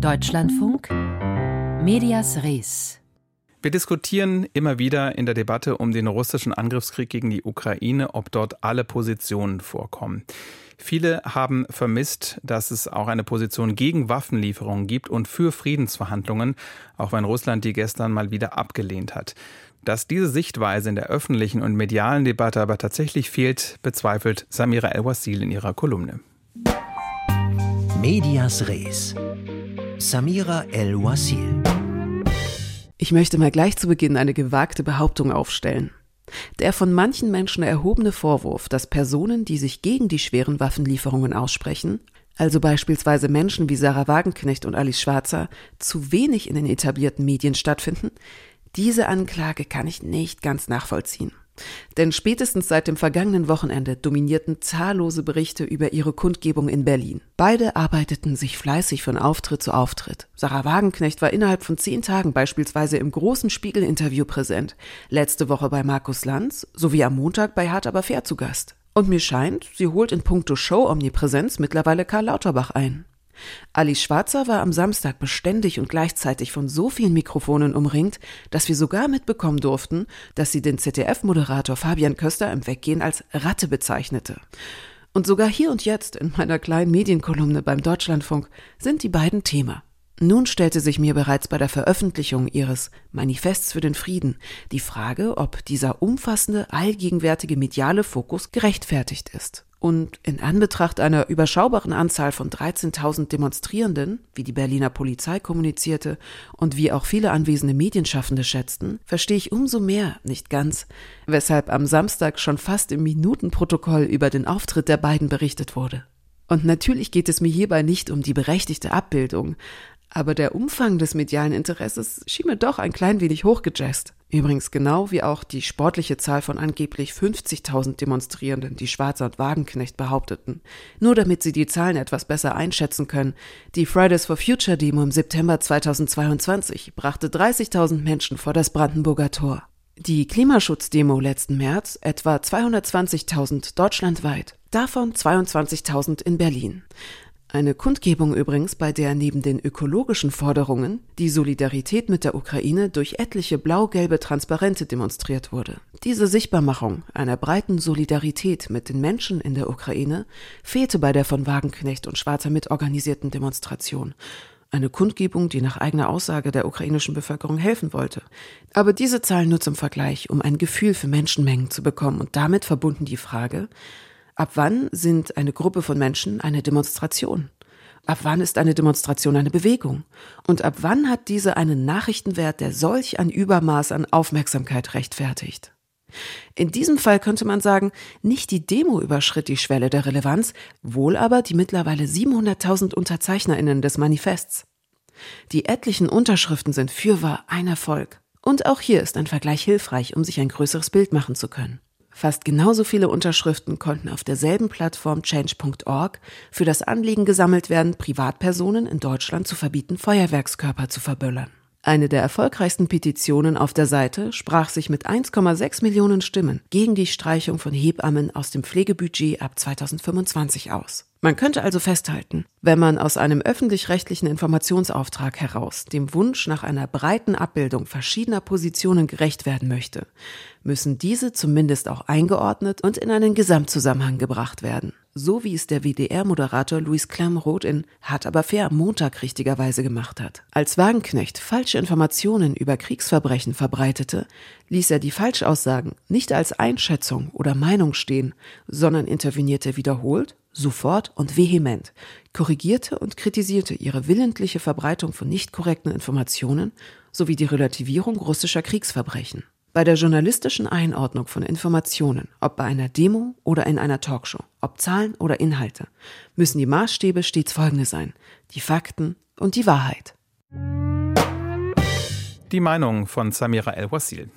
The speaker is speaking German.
Deutschlandfunk Medias Res. Wir diskutieren immer wieder in der Debatte um den russischen Angriffskrieg gegen die Ukraine, ob dort alle Positionen vorkommen. Viele haben vermisst, dass es auch eine Position gegen Waffenlieferungen gibt und für Friedensverhandlungen, auch wenn Russland die gestern mal wieder abgelehnt hat. Dass diese Sichtweise in der öffentlichen und medialen Debatte aber tatsächlich fehlt, bezweifelt Samira El-Wasil in ihrer Kolumne. Medias Res. Samira El-Wasil. Ich möchte mal gleich zu Beginn eine gewagte Behauptung aufstellen. Der von manchen Menschen erhobene Vorwurf, dass Personen, die sich gegen die schweren Waffenlieferungen aussprechen, also beispielsweise Menschen wie Sarah Wagenknecht und Alice Schwarzer, zu wenig in den etablierten Medien stattfinden, diese Anklage kann ich nicht ganz nachvollziehen. Denn spätestens seit dem vergangenen Wochenende dominierten zahllose Berichte über ihre Kundgebung in Berlin. Beide arbeiteten sich fleißig von Auftritt zu Auftritt. Sarah Wagenknecht war innerhalb von zehn Tagen beispielsweise im großen Spiegel-Interview präsent, letzte Woche bei Markus Lanz sowie am Montag bei Hart aber fair zu Gast. Und mir scheint, sie holt in puncto Show-Omnipräsenz mittlerweile Karl Lauterbach ein. Alice Schwarzer war am Samstag beständig und gleichzeitig von so vielen Mikrofonen umringt, dass wir sogar mitbekommen durften, dass sie den ZDF-Moderator Fabian Köster im Weggehen als Ratte bezeichnete. Und sogar hier und jetzt in meiner kleinen Medienkolumne beim Deutschlandfunk sind die beiden Thema. Nun stellte sich mir bereits bei der Veröffentlichung ihres Manifests für den Frieden die Frage, ob dieser umfassende, allgegenwärtige mediale Fokus gerechtfertigt ist. Und in Anbetracht einer überschaubaren Anzahl von 13.000 Demonstrierenden, wie die Berliner Polizei kommunizierte und wie auch viele anwesende Medienschaffende schätzten, verstehe ich umso mehr nicht ganz, weshalb am Samstag schon fast im Minutenprotokoll über den Auftritt der beiden berichtet wurde. Und natürlich geht es mir hierbei nicht um die berechtigte Abbildung, aber der Umfang des medialen Interesses schien mir doch ein klein wenig hochgejazzt. Übrigens genau wie auch die sportliche Zahl von angeblich 50.000 Demonstrierenden, die Schwarzer und Wagenknecht behaupteten. Nur damit sie die Zahlen etwas besser einschätzen können. Die Fridays for Future Demo im September 2022 brachte 30.000 Menschen vor das Brandenburger Tor. Die Klimaschutzdemo letzten März etwa 220.000 deutschlandweit, davon 22.000 in Berlin. Eine Kundgebung übrigens, bei der neben den ökologischen Forderungen die Solidarität mit der Ukraine durch etliche blau-gelbe Transparente demonstriert wurde. Diese Sichtbarmachung einer breiten Solidarität mit den Menschen in der Ukraine fehlte bei der von Wagenknecht und Schwarzer mitorganisierten Demonstration. Eine Kundgebung, die nach eigener Aussage der ukrainischen Bevölkerung helfen wollte. Aber diese Zahlen nur zum Vergleich, um ein Gefühl für Menschenmengen zu bekommen und damit verbunden die Frage, Ab wann sind eine Gruppe von Menschen eine Demonstration? Ab wann ist eine Demonstration eine Bewegung? Und ab wann hat diese einen Nachrichtenwert, der solch ein Übermaß an Aufmerksamkeit rechtfertigt? In diesem Fall könnte man sagen, nicht die Demo überschritt die Schwelle der Relevanz, wohl aber die mittlerweile 700.000 Unterzeichnerinnen des Manifests. Die etlichen Unterschriften sind fürwahr ein Erfolg. Und auch hier ist ein Vergleich hilfreich, um sich ein größeres Bild machen zu können. Fast genauso viele Unterschriften konnten auf derselben Plattform change.org für das Anliegen gesammelt werden, Privatpersonen in Deutschland zu verbieten, Feuerwerkskörper zu verböllern. Eine der erfolgreichsten Petitionen auf der Seite sprach sich mit 1,6 Millionen Stimmen gegen die Streichung von Hebammen aus dem Pflegebudget ab 2025 aus. Man könnte also festhalten, wenn man aus einem öffentlich-rechtlichen Informationsauftrag heraus dem Wunsch nach einer breiten Abbildung verschiedener Positionen gerecht werden möchte, müssen diese zumindest auch eingeordnet und in einen Gesamtzusammenhang gebracht werden. So wie es der WDR-Moderator Luis Klamroth in Hart aber fair am Montag richtigerweise gemacht hat. Als Wagenknecht falsche Informationen über Kriegsverbrechen verbreitete, ließ er die Falschaussagen nicht als Einschätzung oder Meinung stehen, sondern intervenierte wiederholt sofort und vehement, korrigierte und kritisierte ihre willentliche Verbreitung von nicht korrekten Informationen sowie die Relativierung russischer Kriegsverbrechen. Bei der journalistischen Einordnung von Informationen, ob bei einer Demo oder in einer Talkshow, ob Zahlen oder Inhalte, müssen die Maßstäbe stets folgende sein, die Fakten und die Wahrheit. Die Meinung von Samira El-Wasil.